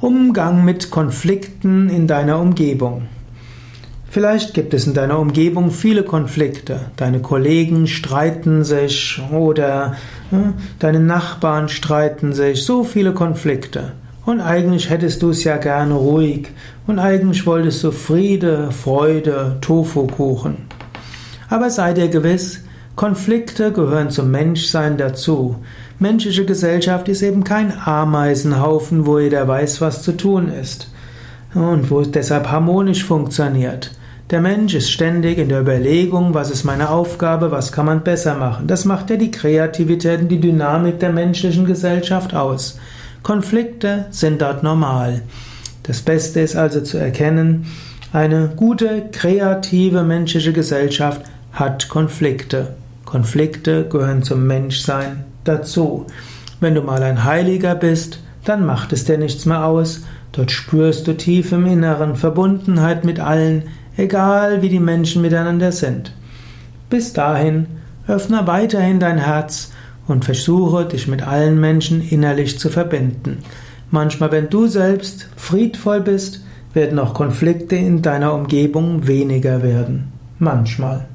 Umgang mit Konflikten in deiner Umgebung. Vielleicht gibt es in deiner Umgebung viele Konflikte. Deine Kollegen streiten sich oder hm, deine Nachbarn streiten sich. So viele Konflikte. Und eigentlich hättest du es ja gerne ruhig. Und eigentlich wolltest du Friede, Freude, Tofukuchen. Aber sei dir gewiss, Konflikte gehören zum Menschsein dazu. Menschliche Gesellschaft ist eben kein Ameisenhaufen, wo jeder weiß, was zu tun ist und wo es deshalb harmonisch funktioniert. Der Mensch ist ständig in der Überlegung, was ist meine Aufgabe, was kann man besser machen. Das macht ja die Kreativität und die Dynamik der menschlichen Gesellschaft aus. Konflikte sind dort normal. Das Beste ist also zu erkennen, eine gute, kreative menschliche Gesellschaft hat Konflikte. Konflikte gehören zum Menschsein dazu. Wenn du mal ein Heiliger bist, dann macht es dir nichts mehr aus. Dort spürst du tief im Inneren Verbundenheit mit allen, egal wie die Menschen miteinander sind. Bis dahin öffne weiterhin dein Herz und versuche dich mit allen Menschen innerlich zu verbinden. Manchmal, wenn du selbst friedvoll bist, werden auch Konflikte in deiner Umgebung weniger werden. Manchmal.